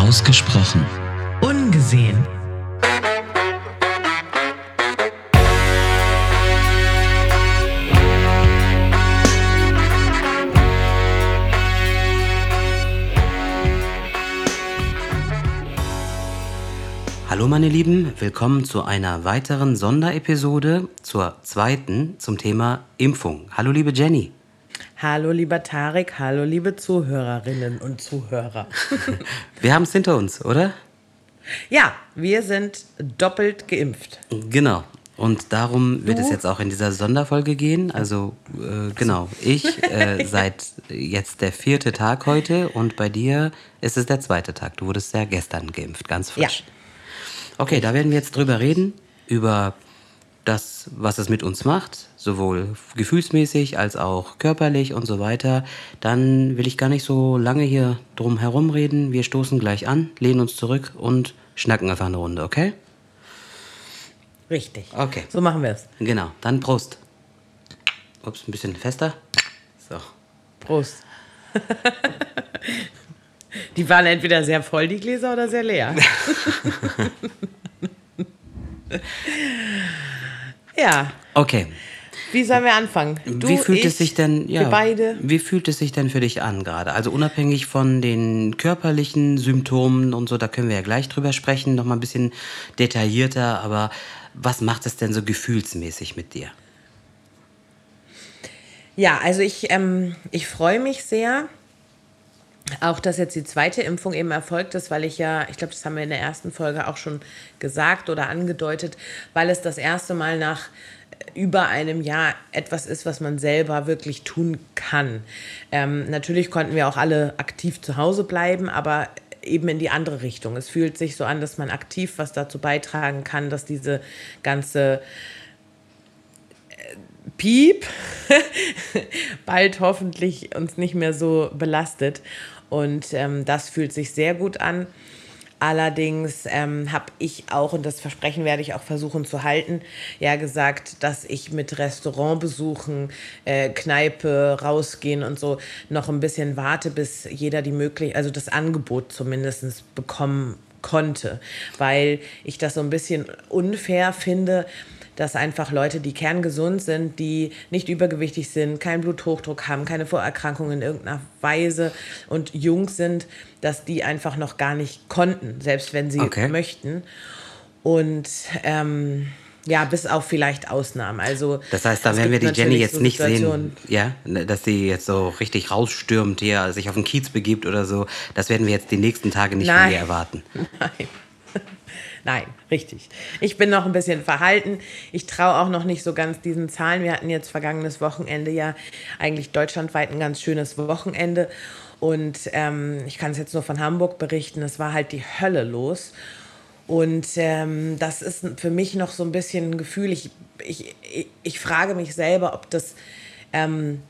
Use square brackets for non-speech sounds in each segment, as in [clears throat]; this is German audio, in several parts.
Ausgesprochen. Ungesehen. Hallo meine Lieben, willkommen zu einer weiteren Sonderepisode, zur zweiten zum Thema Impfung. Hallo liebe Jenny. Hallo lieber Tarek, hallo liebe Zuhörerinnen und Zuhörer. [laughs] Wir haben es hinter uns, oder? Ja, wir sind doppelt geimpft. Genau. Und darum wird Du? es jetzt auch in dieser Sonderfolge gehen. Also äh, genau, ich äh, [laughs] seit jetzt der vierte Tag heute und bei dir ist es der zweite Tag. Du wurdest ja gestern geimpft, ganz frisch. Ja. Okay, da werden wir jetzt drüber reden, über das, was es mit uns macht, sowohl gefühlsmäßig als auch körperlich und so weiter. Dann will ich gar nicht so lange hier drum herum reden. Wir stoßen gleich an, lehnen uns zurück und schnacken einfach eine Runde, okay? Richtig. Okay. So machen wir es. Genau, dann Prost. Ups, ein bisschen fester. So. Prost. [laughs] Die waren entweder sehr voll, die Gläser, oder sehr leer. [laughs] [laughs] ja, Okay. wie sollen wir anfangen? Du, wie fühlt ich, es sich denn, ja, wir beide. wie fühlt es sich denn für dich an gerade? Also unabhängig von den körperlichen Symptomen und so, da können wir ja gleich drüber sprechen, noch mal ein bisschen detaillierter, aber was macht es denn so gefühlsmäßig mit dir? Ja, also ich, ähm, ich freue mich sehr, auch dass jetzt die zweite Impfung eben erfolgt ist, weil ich ja, ich glaube, das haben wir in der ersten Folge auch schon gesagt oder angedeutet, weil es das erste Mal nach über einem Jahr etwas ist, was man selber wirklich tun kann. Ähm, natürlich konnten wir auch alle aktiv zu Hause bleiben, aber eben in die andere Richtung. Es fühlt sich so an, dass man aktiv was dazu beitragen kann, dass diese ganze Piep [laughs] bald hoffentlich uns nicht mehr so belastet. Und ähm, das fühlt sich sehr gut an. Allerdings ähm, habe ich auch, und das Versprechen werde ich auch versuchen zu halten, ja gesagt, dass ich mit Restaurantbesuchen, äh, Kneipe, rausgehen und so noch ein bisschen warte, bis jeder die Möglichkeit, also das Angebot zumindest bekommen konnte. Weil ich das so ein bisschen unfair finde, dass einfach Leute, die kerngesund sind, die nicht übergewichtig sind, keinen Bluthochdruck haben, keine Vorerkrankungen in irgendeiner Weise und jung sind, dass die einfach noch gar nicht konnten, selbst wenn sie Okay. möchten. Und ähm, ja, bis auf vielleicht Ausnahmen. Also, Das heißt, da werden wir die Jenny jetzt so nicht sehen, ja, ne, dass sie jetzt so richtig rausstürmt, hier sich auf den Kiez begibt oder so. Das werden wir jetzt die nächsten Tage nicht von Nein. ihr erwarten. [laughs] Nein. Nein, richtig. Ich bin noch ein bisschen verhalten. Ich traue auch noch nicht so ganz diesen Zahlen. Wir hatten jetzt vergangenes Wochenende ja eigentlich deutschlandweit ein ganz schönes Wochenende. Und ähm, ich kann es jetzt nur von Hamburg berichten. Es war halt die Hölle los. Und ähm, das ist für mich noch so ein bisschen ein Gefühl. Ich, ich, ich, frage mich selber, ob das ähm,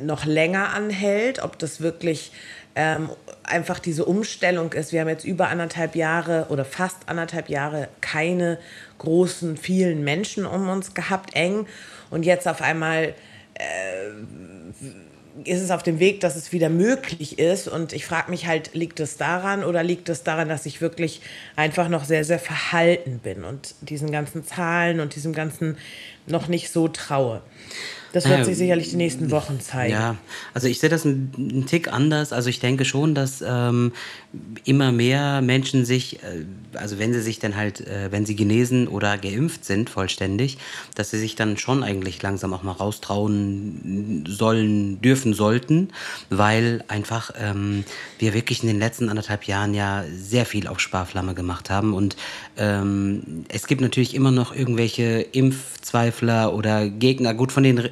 noch länger anhält, ob das wirklich ähm, einfach diese Umstellung ist. Wir haben jetzt über anderthalb Jahre oder fast anderthalb Jahre keine großen, vielen Menschen um uns gehabt, eng. Und jetzt auf einmal ist es auf dem Weg, dass es wieder möglich ist. Und ich frage mich halt, liegt es daran oder liegt es daran, dass ich wirklich einfach noch sehr, sehr verhalten bin und diesen ganzen Zahlen und diesem ganzen noch nicht so traue. Das wird Naja, sich sicherlich die nächsten Wochen zeigen. Ja, also ich sehe das ein, ein Tick anders. Also ich denke schon, dass ähm, immer mehr Menschen sich, äh, also wenn sie sich dann halt, äh, wenn sie genesen oder geimpft sind vollständig, dass sie sich dann schon eigentlich langsam auch mal raustrauen sollen, dürfen, sollten, weil einfach ähm, wir wirklich in den letzten anderthalb Jahren ja sehr viel auf Sparflamme gemacht haben und ähm, es gibt natürlich immer noch irgendwelche Impfzweifler oder Gegner. Gut, von den r-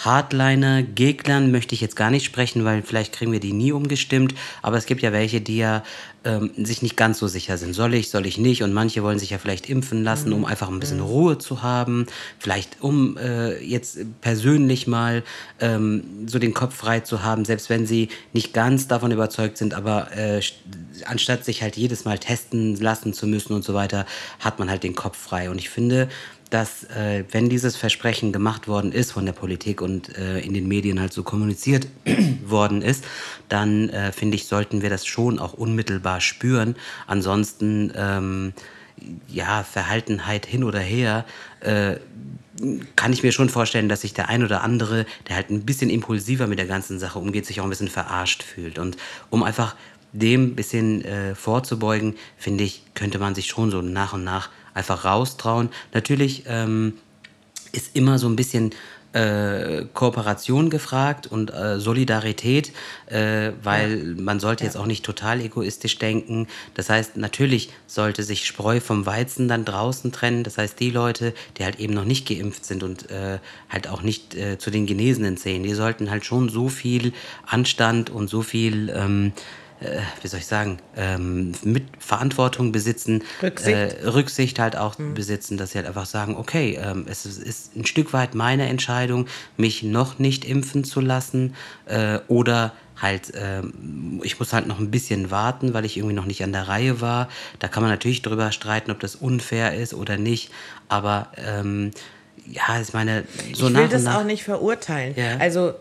richtigen Hardliner-Gegnern möchte ich jetzt gar nicht sprechen, weil vielleicht kriegen wir die nie umgestimmt. Aber es gibt ja welche, die ja ähm, sich nicht ganz so sicher sind. Soll ich, soll ich nicht? Und manche wollen sich ja vielleicht impfen lassen, um einfach ein bisschen Ruhe zu haben. Vielleicht um äh, jetzt persönlich mal ähm, so den Kopf frei zu haben, selbst wenn sie nicht ganz davon überzeugt sind. Aber äh, st- anstatt sich halt jedes Mal testen lassen zu müssen und so weiter, hat man halt den Kopf frei. Und ich finde, dass äh, wenn dieses Versprechen gemacht worden ist von der Politik und äh, in den Medien halt so kommuniziert [clears throat] worden ist, dann äh, finde ich, sollten wir das schon auch unmittelbar spüren. Ansonsten, ähm, ja, Verhaltenheit hin oder her, äh, kann ich mir schon vorstellen, dass sich der ein oder andere, der halt ein bisschen impulsiver mit der ganzen Sache umgeht, sich auch ein bisschen verarscht fühlt. Und um einfach dem ein bisschen äh, vorzubeugen, finde ich, könnte man sich schon so nach und nach einfach raustrauen. Natürlich ähm, ist immer so ein bisschen äh, Kooperation gefragt und äh, Solidarität, äh, weil ja. man sollte jetzt auch nicht total egoistisch denken. Das heißt, natürlich sollte sich Spreu vom Weizen dann draußen trennen. Das heißt, die Leute, die halt eben noch nicht geimpft sind und äh, halt auch nicht äh, zu den Genesenen zählen, die sollten halt schon so viel Anstand und so viel ähm, äh, wie soll ich sagen, ähm, mit Verantwortung besitzen, Rücksicht, äh, Rücksicht halt auch mhm. besitzen, dass sie halt einfach sagen, okay, ähm, es ist, ist, ein Stück weit meine Entscheidung, mich noch nicht impfen zu lassen äh, oder halt, ähm, ich muss halt noch ein bisschen warten, weil ich irgendwie noch nicht an der Reihe war. Da kann man natürlich drüber streiten, ob das unfair ist oder nicht, aber ähm, ja, ich meine, so ich will das nach, auch nicht verurteilen. Ja. Also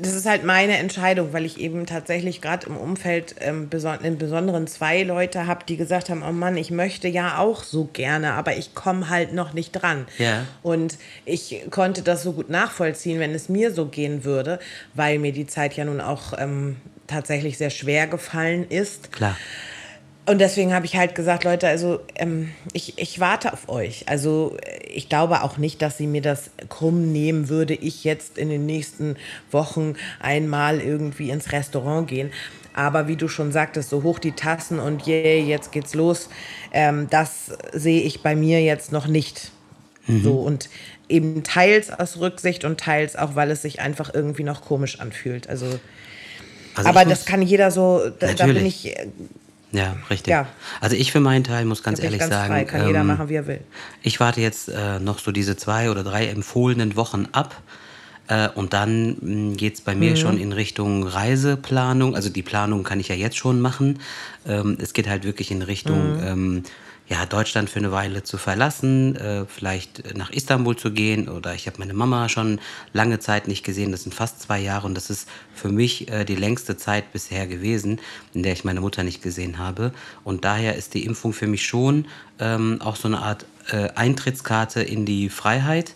das ist halt meine Entscheidung, weil ich eben tatsächlich gerade im Umfeld ähm, beson im Besonderen zwei Leute habe, die gesagt haben, oh Mann, ich möchte ja auch so gerne, aber ich komme halt noch nicht dran. Ja. Und ich konnte das so gut nachvollziehen, wenn es mir so gehen würde, weil mir die Zeit ja nun auch ähm, tatsächlich sehr schwer gefallen ist. Klar. Und deswegen habe ich halt gesagt, Leute, also ähm, ich, ich warte auf euch. Also ich glaube auch nicht, dass sie mir das krumm nehmen würde, ich jetzt in den nächsten Wochen einmal irgendwie ins Restaurant gehen. Aber wie du schon sagtest, so hoch die Tassen und yeah, jetzt geht's los, ähm, das sehe ich bei mir jetzt noch nicht. Mhm. So und eben teils aus Rücksicht und teils auch, weil es sich einfach irgendwie noch komisch anfühlt. Also, also aber das kann jeder so, da, da bin ich ja, richtig. Ja. Also ich für meinen Teil muss ganz ehrlich ganz sagen, frei. kann ähm, jeder machen, wie er will. Ich warte jetzt äh, noch so diese zwei oder drei empfohlenen Wochen ab. Äh, und dann hm, geht es bei mir mhm. schon in Richtung Reiseplanung. Also die Planung kann ich ja jetzt schon machen. Ähm, es geht halt wirklich in Richtung mhm. ähm, ja, Deutschland für eine Weile zu verlassen, äh, vielleicht nach Istanbul zu gehen. Oder ich habe meine Mama schon lange Zeit nicht gesehen. Das sind fast zwei Jahre und das ist für mich äh, die längste Zeit bisher gewesen, in der ich meine Mutter nicht gesehen habe. Und daher ist die Impfung für mich schon ähm, auch so eine Art äh, Eintrittskarte in die Freiheit.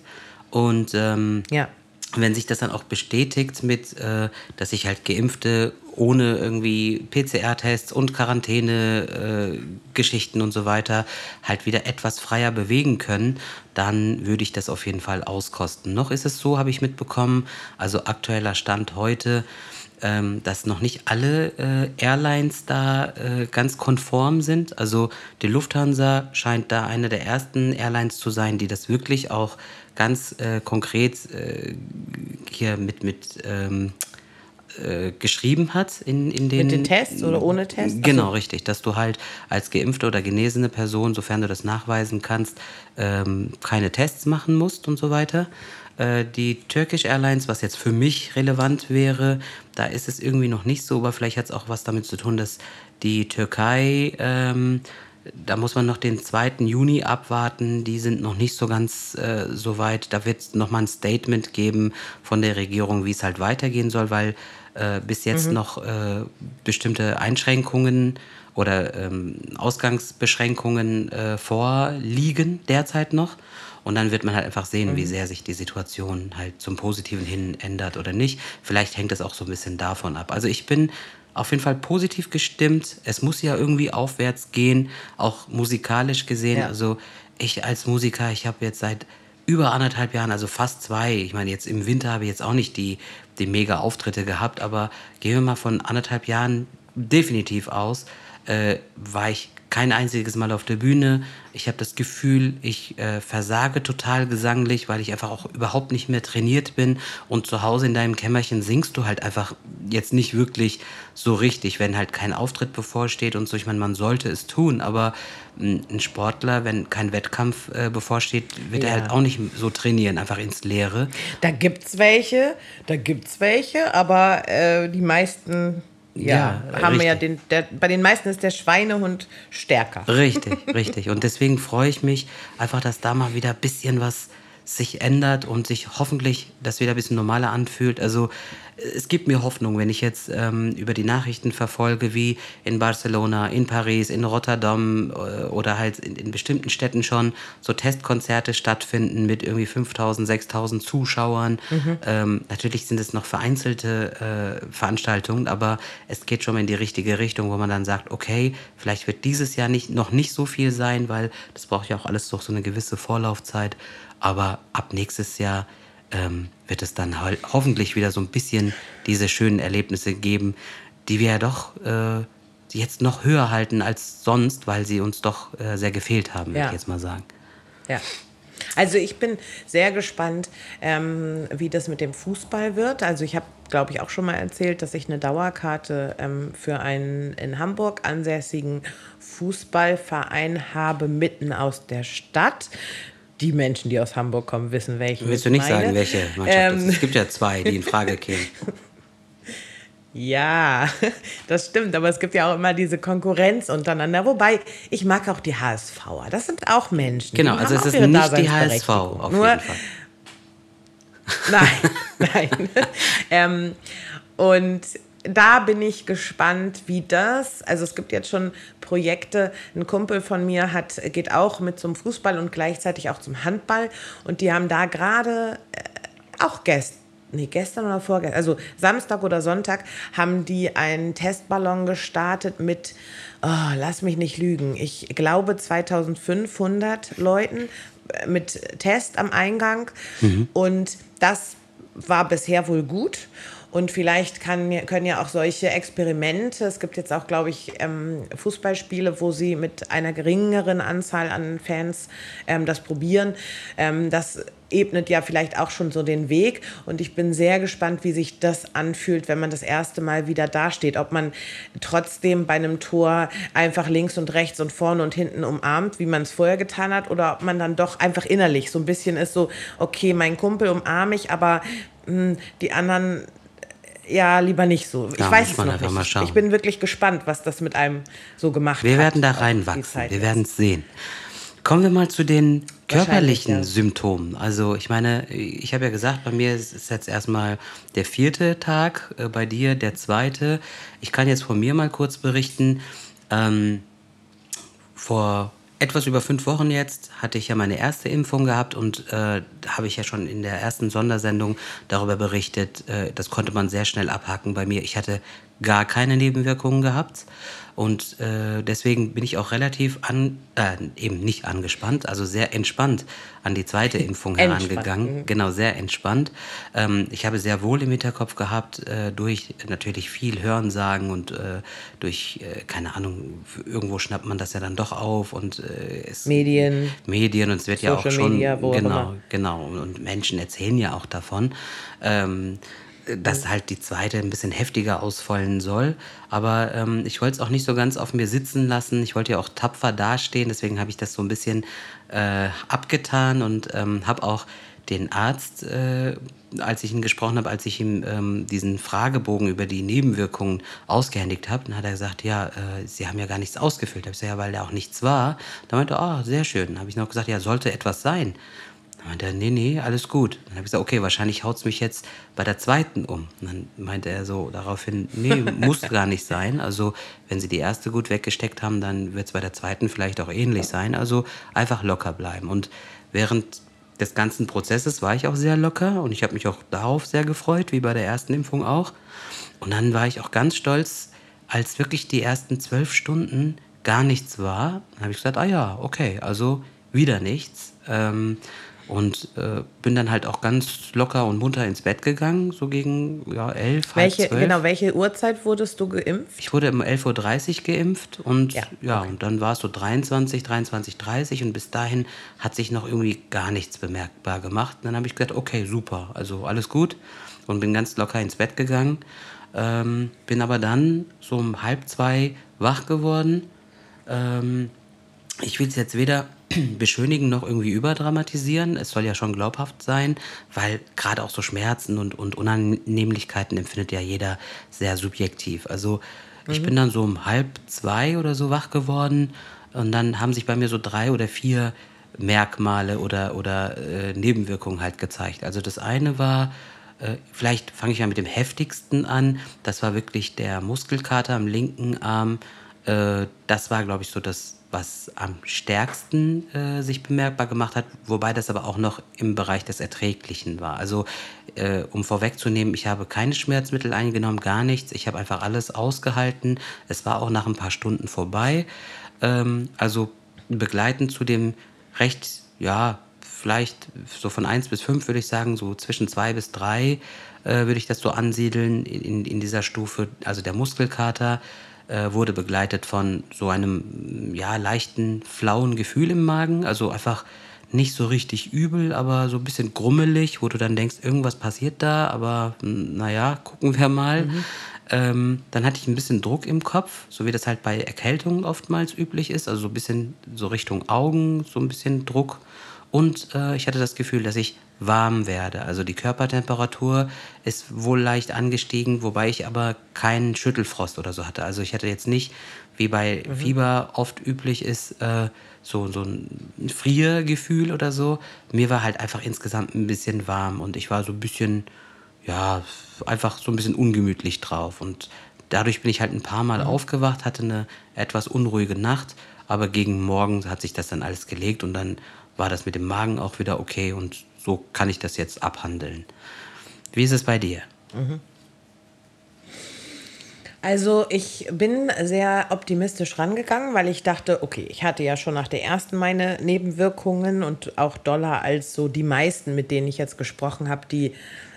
Und ähm, ja wenn sich das dann auch bestätigt mit, äh, dass sich halt Geimpfte ohne irgendwie PCR-Tests und Quarantäne-Geschichten äh, und so weiter halt wieder etwas freier bewegen können, dann würde ich das auf jeden Fall auskosten. Noch ist es so, habe ich mitbekommen, also aktueller Stand heute, ähm, dass noch nicht alle äh, Airlines da äh, ganz konform sind. Also die Lufthansa scheint da eine der ersten Airlines zu sein, die das wirklich auch ganz äh, konkret äh, hier mit, mit ähm, äh, geschrieben hat in, in den. Mit den Tests oder ohne Tests? Genau, also. richtig. Dass du halt als geimpfte oder genesene Person, sofern du das nachweisen kannst, ähm, keine Tests machen musst und so weiter. Äh, die Turkish Airlines, was jetzt für mich relevant wäre, da ist es irgendwie noch nicht so, aber vielleicht hat es auch was damit zu tun, dass die Türkei ähm, da muss man noch den 2. Juni abwarten. Die sind noch nicht so ganz äh, so weit. Da wird es nochmal ein Statement geben von der Regierung, wie es halt weitergehen soll, weil äh, bis jetzt mhm. noch äh, bestimmte Einschränkungen oder ähm, Ausgangsbeschränkungen äh, vorliegen derzeit noch. Und dann wird man halt einfach sehen, mhm. wie sehr sich die Situation halt zum Positiven hin ändert oder nicht. Vielleicht hängt es auch so ein bisschen davon ab. Also ich bin auf jeden Fall positiv gestimmt. Es muss ja irgendwie aufwärts gehen, auch musikalisch gesehen. Ja. Also ich als Musiker, ich habe jetzt seit über anderthalb Jahren, also fast zwei, ich meine, jetzt im Winter habe ich jetzt auch nicht die, die mega Auftritte gehabt, aber gehen wir mal von anderthalb Jahren definitiv aus, äh, war ich kein einziges Mal auf der Bühne. Ich habe das Gefühl, ich äh, versage total gesanglich, weil ich einfach auch überhaupt nicht mehr trainiert bin. Und zu Hause in deinem Kämmerchen singst du halt einfach jetzt nicht wirklich so richtig, wenn halt kein Auftritt bevorsteht und so. Ich meine, man sollte es tun, aber ein Sportler, wenn kein Wettkampf äh, bevorsteht, wird ja. er halt auch nicht so trainieren, einfach ins Leere. Da gibt's welche, da gibt's welche, aber äh, die meisten ja, ja haben wir ja den, der, bei den meisten ist der Schweinehund stärker. Richtig, richtig. Und deswegen freue ich mich einfach, dass da mal wieder ein bisschen was sich ändert und sich hoffentlich das wieder ein bisschen normaler anfühlt. Also es gibt mir Hoffnung, wenn ich jetzt ähm, über die Nachrichten verfolge, wie in Barcelona, in Paris, in Rotterdam äh, oder halt in, in, bestimmten Städten schon so Testkonzerte stattfinden mit irgendwie 5000, 6000 Zuschauern. Mhm. Ähm, natürlich sind es noch vereinzelte äh, Veranstaltungen, aber es geht schon mal in die richtige Richtung, wo man dann sagt, okay, vielleicht wird dieses Jahr nicht, noch nicht so viel sein, weil das braucht ja auch alles doch so eine gewisse Vorlaufzeit. Aber ab nächstes Jahr ähm, wird es dann ho hoffentlich wieder so ein bisschen diese schönen Erlebnisse geben, die wir ja doch äh, jetzt noch höher halten als sonst, weil sie uns doch äh, sehr gefehlt haben, ja. würde ich jetzt mal sagen. Ja. Also ich bin sehr gespannt, ähm, wie das mit dem Fußball wird. Also ich habe, glaube ich, auch schon mal erzählt, dass ich eine Dauerkarte ähm, für einen in Hamburg ansässigen Fußballverein habe, mitten aus der Stadt die Menschen, die aus Hamburg kommen, wissen, welche. Willst du nicht meine. sagen, welche Mannschaft ähm, Es gibt ja zwei, die in Frage kämen. [laughs] Ja, [laughs] das stimmt, aber es gibt ja auch immer diese Konkurrenz untereinander. Wobei, ich mag auch die HSVer. Das sind auch Menschen. Genau, also es ist nicht die HSV auf Nur, jeden Fall. [laughs] Nein, nein. ähm, und da bin ich gespannt, wie das. Also es gibt jetzt schon Projekte. Ein Kumpel von mir hat, geht auch mit zum Fußball und gleichzeitig auch zum Handball. Und die haben da gerade äh, auch gestern. Nee, gestern oder vorgestern, also Samstag oder Sonntag, haben die einen Testballon gestartet mit, oh, lass mich nicht lügen, ich glaube 2500 Leuten äh, mit Test am Eingang. Mhm. Und das war bisher wohl gut. Und vielleicht kann, können ja auch solche Experimente, es gibt jetzt auch, glaube ich, ähm, Fußballspiele, wo sie mit einer geringeren Anzahl an Fans ähm, das probieren. Ähm, das ebnet ja vielleicht auch schon so den Weg. Und ich bin sehr gespannt, wie sich das anfühlt, wenn man das erste Mal wieder dasteht. Ob man trotzdem bei einem Tor einfach links und rechts und vorne und hinten umarmt, wie man es vorher getan hat, oder ob man dann doch einfach innerlich so ein bisschen ist so, okay, mein Kumpel umarme ich, aber mh, hm, die anderen ja, lieber nicht so. Ich ja, weiß es noch nicht. Ich bin wirklich gespannt, was das mit einem so gemacht wir hat. Wir werden da reinwachsen. Wir werden es sehen. Kommen wir mal zu den körperlichen ja. Symptomen. Also ich meine, ich habe ja gesagt, bei mir ist jetzt erstmal der vierte Tag, äh, bei dir der zweite. Ich kann jetzt von mir mal kurz berichten. Ähm, vor etwas über fünf Wochen jetzt hatte ich ja meine erste Impfung gehabt und äh, habe ich ja schon in der ersten Sondersendung darüber berichtet. Äh, das konnte man sehr schnell abhaken bei mir. Ich hatte gar keine Nebenwirkungen gehabt. Und äh, deswegen bin ich auch relativ an, äh, eben nicht angespannt, also sehr entspannt an die zweite [laughs] Impfung herangegangen. Mhm. Genau, sehr entspannt. Ähm, ich habe sehr wohl im Hinterkopf gehabt, äh, durch natürlich viel Hörensagen und äh, durch, äh, keine Ahnung, irgendwo schnappt man das ja dann doch auf und äh, es, Medien. Medien und es wird Social ja auch schon. Media, genau, genau. Und Menschen erzählen ja auch davon. Ähm, dass halt die zweite ein bisschen heftiger ausfallen soll. Aber ähm, ich wollte es auch nicht so ganz auf mir sitzen lassen. Ich wollte ja auch tapfer dastehen. Deswegen habe ich das so ein bisschen äh, abgetan und ähm, habe auch den Arzt, äh, als ich ihn gesprochen habe, als ich ihm ähm, diesen Fragebogen über die Nebenwirkungen ausgehändigt habe, dann hat er gesagt, ja, äh, Sie haben ja gar nichts ausgefüllt. Da habe ich gesagt, ja, weil da auch nichts war. Da meinte er, oh, sehr schön. Dann habe ich noch gesagt, ja, sollte etwas sein. Dann meinte er, nee, nee, alles gut. Dann habe ich gesagt, okay, wahrscheinlich haut es mich jetzt bei der zweiten um. Und dann meinte er so daraufhin, nee, [laughs] muss gar nicht sein. Also wenn Sie die erste gut weggesteckt haben, dann wird es bei der zweiten vielleicht auch ähnlich sein. Also einfach locker bleiben. Und während des ganzen Prozesses war ich auch sehr locker und ich habe mich auch darauf sehr gefreut, wie bei der ersten Impfung auch. Und dann war ich auch ganz stolz, als wirklich die ersten zwölf Stunden gar nichts war. Dann habe ich gesagt, ah ja, okay, also wieder nichts. Ähm, und äh, bin dann halt auch ganz locker und munter ins Bett gegangen, so gegen ja, 11, welche, halb Genau, welche Uhrzeit wurdest du geimpft? Ich wurde um 11.30 Uhr geimpft und ja, ja okay. und dann war es so 23, 23.30 und bis dahin hat sich noch irgendwie gar nichts bemerkbar gemacht. Und dann habe ich gedacht, okay, super, also alles gut und bin ganz locker ins Bett gegangen. Ähm, bin aber dann so um halb zwei wach geworden. Ähm, ich will es jetzt weder [clears throat] beschönigen noch irgendwie überdramatisieren. Es soll ja schon glaubhaft sein, weil gerade auch so Schmerzen und, und Unannehmlichkeiten empfindet ja jeder sehr subjektiv. Also ich mhm. bin dann so um halb zwei oder so wach geworden und dann haben sich bei mir so drei oder vier Merkmale oder, oder äh, Nebenwirkungen halt gezeigt. Also das eine war, äh, vielleicht fange ich ja mit dem heftigsten an, das war wirklich der Muskelkater am linken Arm. Äh, das war, glaube ich, so das was am stärksten äh, sich bemerkbar gemacht hat, wobei das aber auch noch im Bereich des Erträglichen war. Also äh, um vorwegzunehmen, ich habe keine Schmerzmittel eingenommen, gar nichts. Ich habe einfach alles ausgehalten. Es war auch nach ein paar Stunden vorbei. Ähm, also begleitend zu dem recht, ja, vielleicht so von 1 bis 5 würde ich sagen, so zwischen 2 bis 3 äh, würde ich das so ansiedeln in, in dieser Stufe. Also der Muskelkater äh, wurde begleitet von so einem ja, leichten, flauen Gefühl im Magen. Also einfach nicht so richtig übel, aber so ein bisschen grummelig, wo du dann denkst, irgendwas passiert da, aber hm, naja, gucken wir mal. Mhm. Ähm, dann hatte ich ein bisschen Druck im Kopf, so wie das halt bei Erkältungen oftmals üblich ist, also so ein bisschen so Richtung Augen, so ein bisschen Druck. Und äh, ich hatte das Gefühl, dass ich warm werde. Also die Körpertemperatur ist wohl leicht angestiegen, wobei ich aber keinen Schüttelfrost oder so hatte. Also ich hatte jetzt nicht, wie bei mhm. Fieber oft üblich ist, äh, so, so ein Friergefühl oder so. Mir war halt einfach insgesamt ein bisschen warm und ich war so ein bisschen, ja, einfach so ein bisschen ungemütlich drauf. Und dadurch bin ich halt ein paar Mal mhm. aufgewacht, hatte eine etwas unruhige Nacht, aber gegen morgen hat sich das dann alles gelegt und dann war das mit dem Magen auch wieder okay und so kann ich das jetzt abhandeln. Wie ist es bei dir? Mhm. Also ich bin sehr optimistisch rangegangen, weil ich dachte, okay, ich hatte ja schon nach der ersten meine Nebenwirkungen und auch doller als so die meisten, mit denen ich jetzt gesprochen habe, die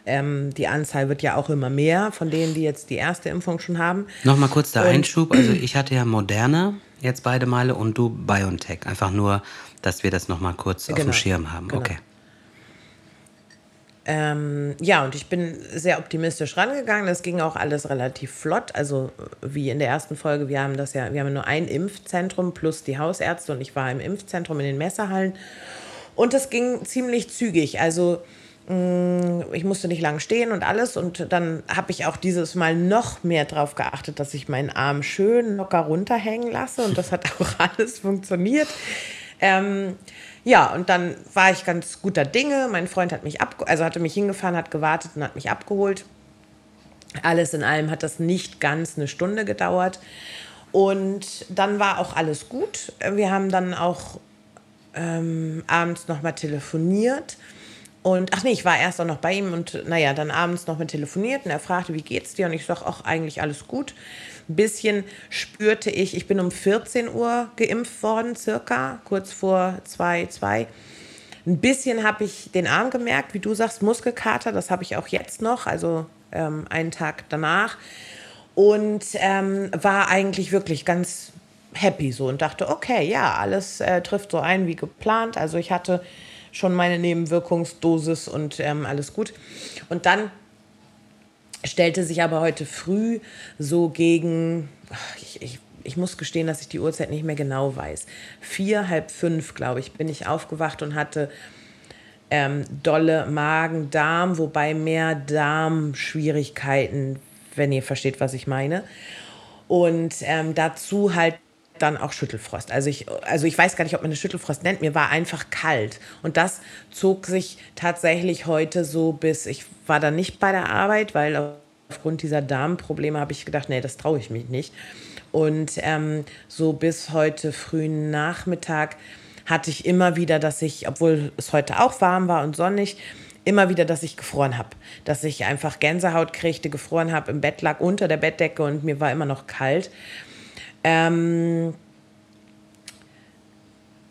ähm, die Anzahl wird ja auch immer mehr von denen, die jetzt die erste Impfung schon haben. Nochmal kurz der und Einschub. Also ich hatte ja Moderna jetzt beide Male und du BioNTech. Einfach nur, dass wir das nochmal kurz genau. auf dem genau. Schirm haben. Genau. Okay. Ähm, ja, und ich bin sehr optimistisch rangegangen. Das ging auch alles relativ flott. Also wie in der ersten Folge, wir haben das ja, wir haben nur ein Impfzentrum plus die Hausärzte und ich war im Impfzentrum in den Messerhallen. Und das ging ziemlich zügig. Also mm, ich musste nicht lang stehen und alles. Und dann habe ich auch dieses Mal noch mehr darauf geachtet, dass ich meinen Arm schön locker runterhängen lasse. Und das hat [laughs] auch alles funktioniert. Ähm, ja, und dann war ich ganz guter Dinge. Mein Freund hat mich ab, also hatte mich hingefahren, hat gewartet und hat mich abgeholt. Alles in allem hat das nicht ganz eine Stunde gedauert. Und dann war auch alles gut. Wir haben dann auch ähm, abends nochmal telefoniert. Und ach nee, ich war erst auch noch bei ihm und naja, dann abends nochmal telefoniert und er fragte, wie geht's dir? Und ich sag auch eigentlich alles gut. Ein bisschen spürte ich, ich bin um 14 Uhr geimpft worden, circa, kurz vor 2, 2. Ein bisschen habe ich den Arm gemerkt, wie du sagst, Muskelkater, das habe ich auch jetzt noch, also ähm, einen Tag danach. Und ähm, war eigentlich wirklich ganz happy so und dachte, okay, ja, alles äh, trifft so ein wie geplant. Also ich hatte schon meine Nebenwirkungsdosis und ähm, alles gut. Und dann stellte sich aber heute früh so gegen, ich, ich, ich muss gestehen, dass ich die Uhrzeit nicht mehr genau weiß. Vier, halb fünf, glaube ich, bin ich aufgewacht und hatte ähm, dolle Magen-Darm, wobei mehr Darmschwierigkeiten, wenn ihr versteht, was ich meine. Und ähm, dazu halt dann auch Schüttelfrost. Also ich, also ich weiß gar nicht, ob man eine Schüttelfrost nennt. Mir war einfach kalt. Und das zog sich tatsächlich heute so bis, ich war dann nicht bei der Arbeit, weil aufgrund dieser Darmprobleme habe ich gedacht, nee, das traue ich mich nicht. Und ähm, so bis heute frühen Nachmittag hatte ich immer wieder, dass ich, obwohl es heute auch warm war und sonnig, immer wieder, dass ich gefroren habe. Dass ich einfach Gänsehaut kriegte, gefroren habe, im Bett lag unter der Bettdecke und mir war immer noch kalt. Ähm,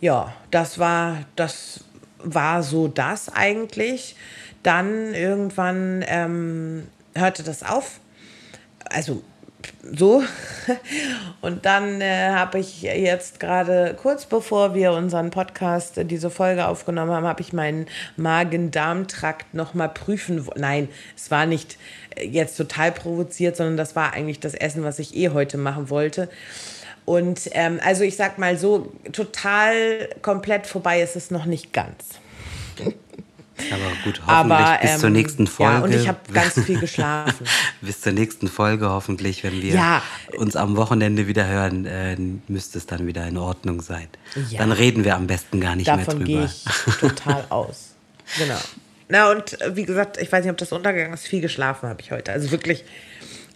ja, das war, das war so das eigentlich. Dann irgendwann ähm, hörte das auf. Also so. [laughs] Und dann äh, habe ich jetzt gerade kurz bevor wir unseren Podcast, äh, diese Folge aufgenommen haben, habe ich meinen Magen-Darm-Trakt nochmal prüfen. Nein, es war nicht äh, jetzt total provoziert, sondern das war eigentlich das Essen, was ich eh heute machen wollte. Und ähm, also ich sag mal so, total komplett vorbei ist es noch nicht ganz. [laughs] Aber gut, hoffentlich Aber, bis ähm, zur nächsten Folge. Ja, und ich habe ganz viel [laughs] geschlafen. bis zur nächsten Folge hoffentlich, wenn wir ja. uns am Wochenende wieder hören, äh, müsste es dann wieder in Ordnung sein. Ja. Dann reden wir am besten gar nicht Davon mehr drüber. Davon gehe ich total [laughs] aus. Genau. Na und äh, wie gesagt, ich weiß nicht, ob das untergegangen ist, viel geschlafen habe ich heute. Also wirklich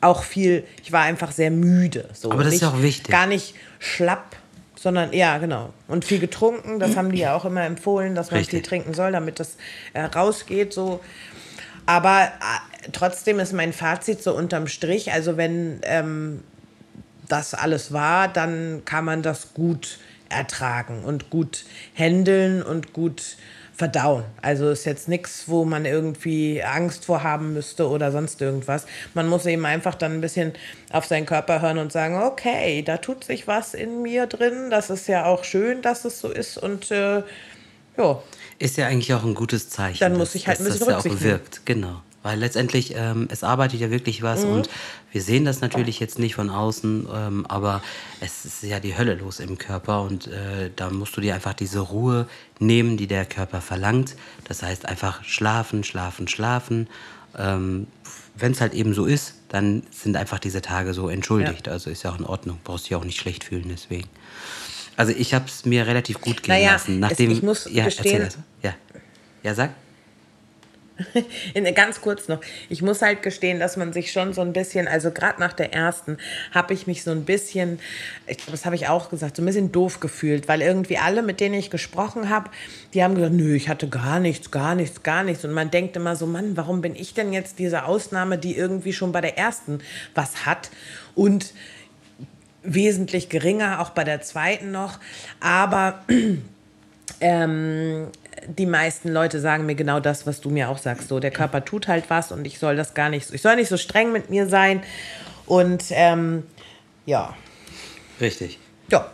auch viel, ich war einfach sehr müde. So. Aber das nicht, ist ja auch wichtig. Gar nicht schlapp, sondern ja, genau. Und viel getrunken, das haben die ja auch immer empfohlen, dass man Richtig. viel trinken soll, damit das äh, rausgeht. So. Aber äh, trotzdem ist mein Fazit so unterm Strich, also wenn ähm, das alles war, dann kann man das gut ertragen und gut handeln und gut verdauen. Also ist jetzt nichts, wo man irgendwie Angst vor haben müsste oder sonst irgendwas. Man muss eben einfach dann ein bisschen auf seinen Körper hören und sagen, okay, da tut sich was in mir drin. Das ist ja auch schön, dass es so ist und äh, ja. Ist ja eigentlich auch ein gutes Zeichen. Dann muss ich halt ein bisschen dass das ja auch wirkt, genau. Weil letztendlich, ähm, es arbeitet ja wirklich was mhm. und wir sehen das natürlich jetzt nicht von außen, ähm, aber es ist ja die Hölle los im Körper und äh, da musst du dir einfach diese Ruhe nehmen, die der Körper verlangt. Das heißt einfach schlafen, schlafen, schlafen. Ähm, Wenn es halt eben so ist, dann sind einfach diese Tage so entschuldigt. Ja. Also ist ja auch in Ordnung, brauchst dich auch nicht schlecht fühlen deswegen. Also ich habe es mir relativ gut gehen naja, lassen. Nachdem, es, ich muss ja, gestehen, ja. ja, sag. [laughs] In, ganz kurz noch. Ich muss halt gestehen, dass man sich schon so ein bisschen, also gerade nach der ersten, habe ich mich so ein bisschen, ich glaube, das habe ich auch gesagt, so ein bisschen doof gefühlt, weil irgendwie alle, mit denen ich gesprochen habe, die haben gesagt, nö, ich hatte gar nichts, gar nichts, gar nichts. Und man denkt immer so, Mann, warum bin ich denn jetzt diese Ausnahme, die irgendwie schon bei der ersten was hat und wesentlich geringer, auch bei der zweiten noch. Aber [clears throat] ähm, die meisten Leute sagen mir genau das, was du mir auch sagst. So, der Körper tut halt was und ich soll das gar nicht, ich soll nicht so streng mit mir sein. Und ähm, ja. Richtig. Ja,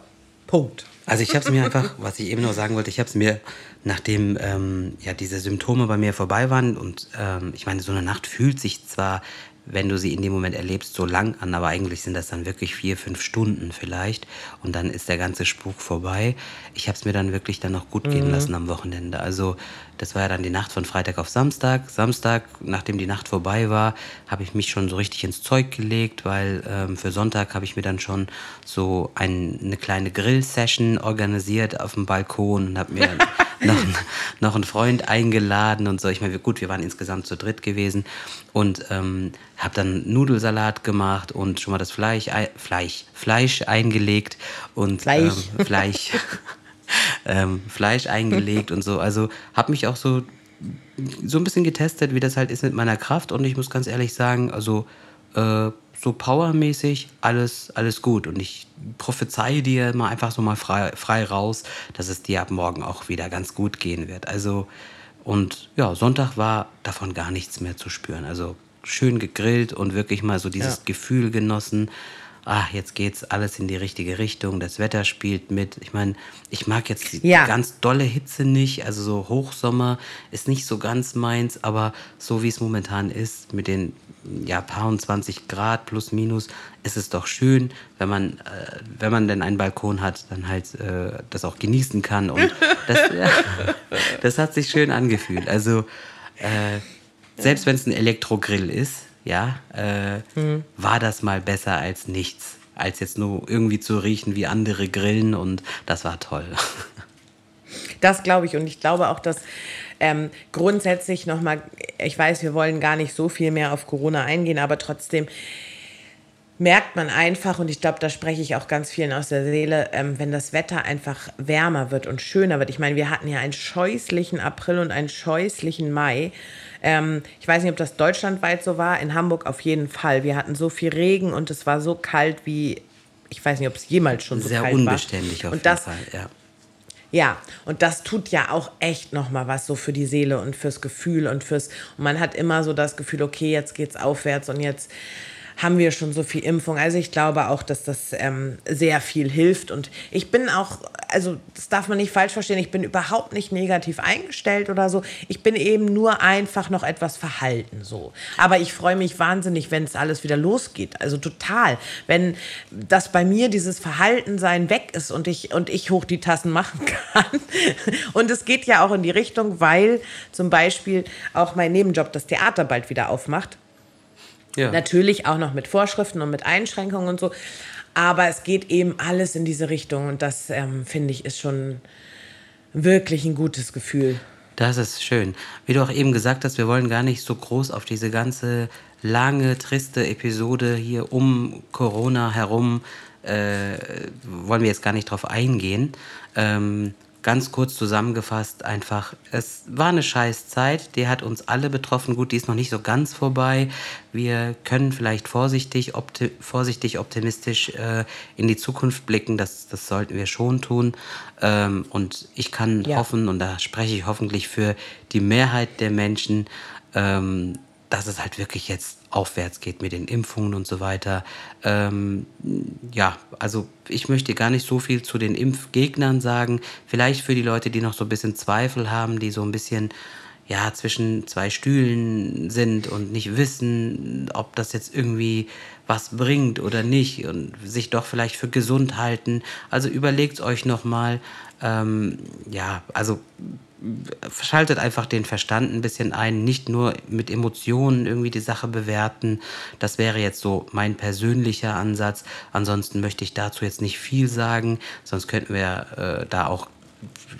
Punkt. Also ich habe es mir einfach, was ich eben noch sagen wollte, ich habe es mir, nachdem ähm, ja diese Symptome bei mir vorbei waren und ähm, ich meine, so eine Nacht fühlt sich zwar wenn du sie in dem Moment erlebst, so lang an, aber eigentlich sind das dann wirklich vier, fünf Stunden vielleicht und dann ist der ganze Spuk vorbei. Ich habe es mir dann wirklich dann noch gut gehen mhm. lassen am Wochenende. Also das war ja dann die Nacht von Freitag auf Samstag. Samstag, nachdem die Nacht vorbei war, habe ich mich schon so richtig ins Zeug gelegt, weil ähm, für Sonntag habe ich mir dann schon so ein, eine kleine Grill-Session organisiert auf dem Balkon und habe mir [laughs] noch, [laughs] noch einen Freund eingeladen und so. Ich meine, gut, wir waren insgesamt zu dritt gewesen und ähm, habe dann Nudelsalat gemacht und schon mal das Fleisch, Fleisch, Fleisch eingelegt und Fleisch, ähm, Fleisch, [laughs] ähm, Fleisch eingelegt und so. Also habe mich auch so so ein bisschen getestet, wie das halt ist mit meiner Kraft und ich muss ganz ehrlich sagen, also äh, so powermäßig alles, alles gut. Und ich prophezeie dir mal einfach so mal frei, frei raus, dass es dir ab morgen auch wieder ganz gut gehen wird. Also, und ja, Sonntag war davon gar nichts mehr zu spüren. Also schön gegrillt und wirklich mal so dieses ja. Gefühl genossen. Ach, jetzt geht's alles in die richtige Richtung. Das Wetter spielt mit. Ich meine, ich mag jetzt die ja. ganz dolle Hitze nicht. Also so Hochsommer ist nicht so ganz meins, aber so wie es momentan ist, mit den ja, paar und 20 Grad plus minus, ist es doch schön, wenn man, äh, wenn man denn einen Balkon hat, dann halt äh, das auch genießen kann. Und [laughs] das, ja, das hat sich schön angefühlt. Also äh, selbst wenn es ein Elektrogrill ist, ja, äh, mhm. war das mal besser als nichts. Als jetzt nur irgendwie zu riechen wie andere Grillen und das war toll. [laughs] Das glaube ich und ich glaube auch, dass ähm, grundsätzlich nochmal, ich weiß, wir wollen gar nicht so viel mehr auf Corona eingehen, aber trotzdem merkt man einfach, und ich glaube, da spreche ich auch ganz vielen aus der Seele, ähm, wenn das Wetter einfach wärmer wird und schöner wird. Ich meine, wir hatten ja einen scheußlichen April und einen scheußlichen Mai. Ähm, ich weiß nicht, ob das deutschlandweit so war, in Hamburg auf jeden Fall. Wir hatten so viel Regen und es war so kalt wie, ich weiß nicht, ob es jemals schon so Sehr kalt war. Sehr unbeständig auf und jeden das, Fall, ja. Ja, und das tut ja auch echt nochmal was so für die Seele und fürs Gefühl und fürs. Und man hat immer so das Gefühl, okay, jetzt geht's aufwärts und jetzt haben wir schon so viel Impfung. Also ich glaube auch, dass das ähm, sehr viel hilft. Und ich bin auch, also das darf man nicht falsch verstehen, ich bin überhaupt nicht negativ eingestellt oder so. Ich bin eben nur einfach noch etwas verhalten so. Aber ich freue mich wahnsinnig, wenn es alles wieder losgeht. Also total. Wenn das bei mir dieses Verhaltensein weg ist und ich, und ich hoch die Tassen machen [laughs] kann. Und es geht ja auch in die Richtung, weil zum Beispiel auch mein Nebenjob das Theater bald wieder aufmacht. Ja. Natürlich auch noch mit Vorschriften und mit Einschränkungen und so. Aber es geht eben alles in diese Richtung und das ähm, finde ich ist schon wirklich ein gutes Gefühl. Das ist schön. Wie du auch eben gesagt hast, wir wollen gar nicht so groß auf diese ganze lange, triste Episode hier um Corona herum, äh, wollen wir jetzt gar nicht drauf eingehen. Ähm, ganz kurz zusammengefasst einfach, es war eine scheiß Zeit, die hat uns alle betroffen. Gut, die ist noch nicht so ganz vorbei. Wir können vielleicht vorsichtig, opti vorsichtig optimistisch äh, in die Zukunft blicken. Das, das sollten wir schon tun. Ähm, und ich kann ja. hoffen, und da spreche ich hoffentlich für die Mehrheit der Menschen, ähm, dass es halt wirklich jetzt aufwärts geht mit den Impfungen und so weiter. Ähm, ja, also ich möchte gar nicht so viel zu den Impfgegnern sagen. Vielleicht für die Leute, die noch so ein bisschen Zweifel haben, die so ein bisschen ja, zwischen zwei Stühlen sind und nicht wissen, ob das jetzt irgendwie was bringt oder nicht und sich doch vielleicht für gesund halten. Also überlegt euch nochmal. Ähm, ja, also schaltet einfach den Verstand ein bisschen ein, nicht nur mit Emotionen irgendwie die Sache bewerten. Das wäre jetzt so mein persönlicher Ansatz. Ansonsten möchte ich dazu jetzt nicht viel sagen, sonst könnten wir äh, da auch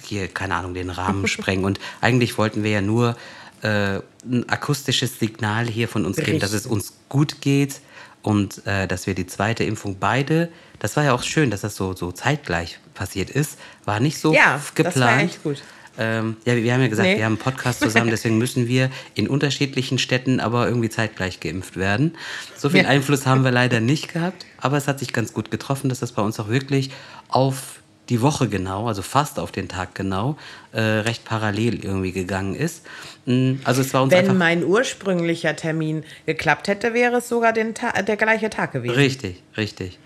hier, keine Ahnung, den Rahmen [laughs] sprengen. Und eigentlich wollten wir ja nur äh, ein akustisches Signal hier von uns geben, dass es uns gut geht und äh, dass wir die zweite Impfung beide, das war ja auch schön, dass das so, so zeitgleich passiert ist, war nicht so ja, geplant. Das war echt gut. Ähm, ja, wir haben ja gesagt, nee. wir haben einen Podcast zusammen, [laughs] deswegen müssen wir in unterschiedlichen Städten aber irgendwie zeitgleich geimpft werden. So viel ja. Einfluss haben wir leider nicht gehabt, aber es hat sich ganz gut getroffen, dass das bei uns auch wirklich auf die Woche genau, also fast auf den Tag genau, äh, recht parallel irgendwie gegangen ist. Mm, also es war uns Wenn mein ursprünglicher Termin geklappt hätte, wäre es sogar den der gleiche Tag gewesen. Richtig, richtig.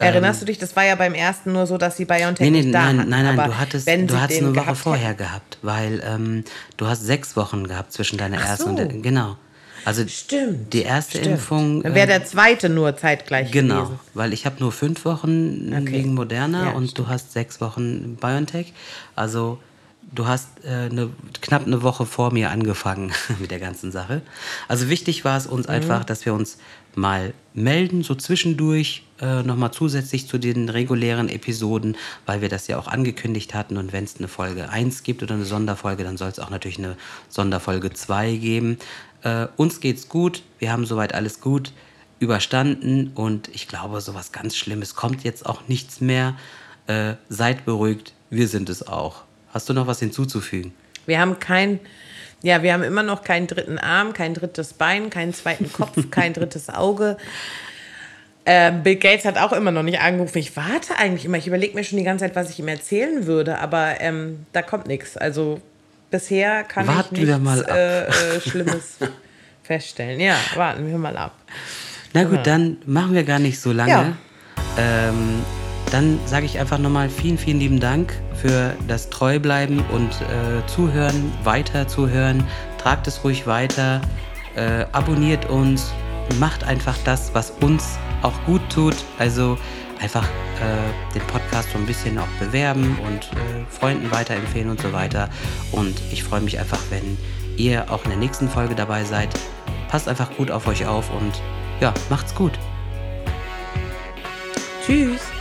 Erinnerst ähm, du dich, das war ja beim ersten nur so, dass sie BioNTech nee, nee, nicht da nein, hatten. Nein, nein, nein, du hattest, du hattest eine Woche vorher hätten. gehabt, weil ähm, du hast sechs Wochen gehabt zwischen deiner Ach ersten so. und der, genau. Also stimmt, die erste stimmt. Impfung. Dann wäre der zweite nur zeitgleich genau, gewesen. Weil ich habe nur fünf Wochen okay. wegen Moderna ja, und stimmt. du hast sechs Wochen BioNTech. Also du hast äh, eine, knapp eine Woche vor mir angefangen [laughs] mit der ganzen Sache. Also wichtig war es uns mhm. einfach, dass wir uns mal melden, so zwischendurch, äh, nochmal zusätzlich zu den regulären Episoden, weil wir das ja auch angekündigt hatten. Und wenn es eine Folge 1 gibt oder eine Sonderfolge, dann soll es auch natürlich eine Sonderfolge 2 geben. Äh, uns geht's gut, wir haben soweit alles gut überstanden und ich glaube, sowas ganz Schlimmes kommt jetzt auch nichts mehr. Äh, seid beruhigt, wir sind es auch. Hast du noch was hinzuzufügen? Wir haben kein, ja, wir haben immer noch keinen dritten Arm, kein drittes Bein, keinen zweiten Kopf, [laughs] kein drittes Auge. Äh, Bill Gates hat auch immer noch nicht angerufen. Ich warte eigentlich immer. Ich überlege mir schon die ganze Zeit, was ich ihm erzählen würde, aber ähm, da kommt nichts. Also bisher kann warten ich nichts mal äh, äh, Schlimmes [laughs] feststellen. Ja, warten wir mal ab. Na gut, ja. dann machen wir gar nicht so lange. Ja. Ähm, dann sage ich einfach nochmal vielen, vielen lieben Dank für das Treubleiben und äh, Zuhören, weiter zuhören. Tragt es ruhig weiter, äh, abonniert uns, macht einfach das, was uns auch gut tut. Also einfach äh, den Podcast so ein bisschen auch bewerben und äh, Freunden weiterempfehlen und so weiter. Und ich freue mich einfach, wenn ihr auch in der nächsten Folge dabei seid. Passt einfach gut auf euch auf und ja, macht's gut. Tschüss.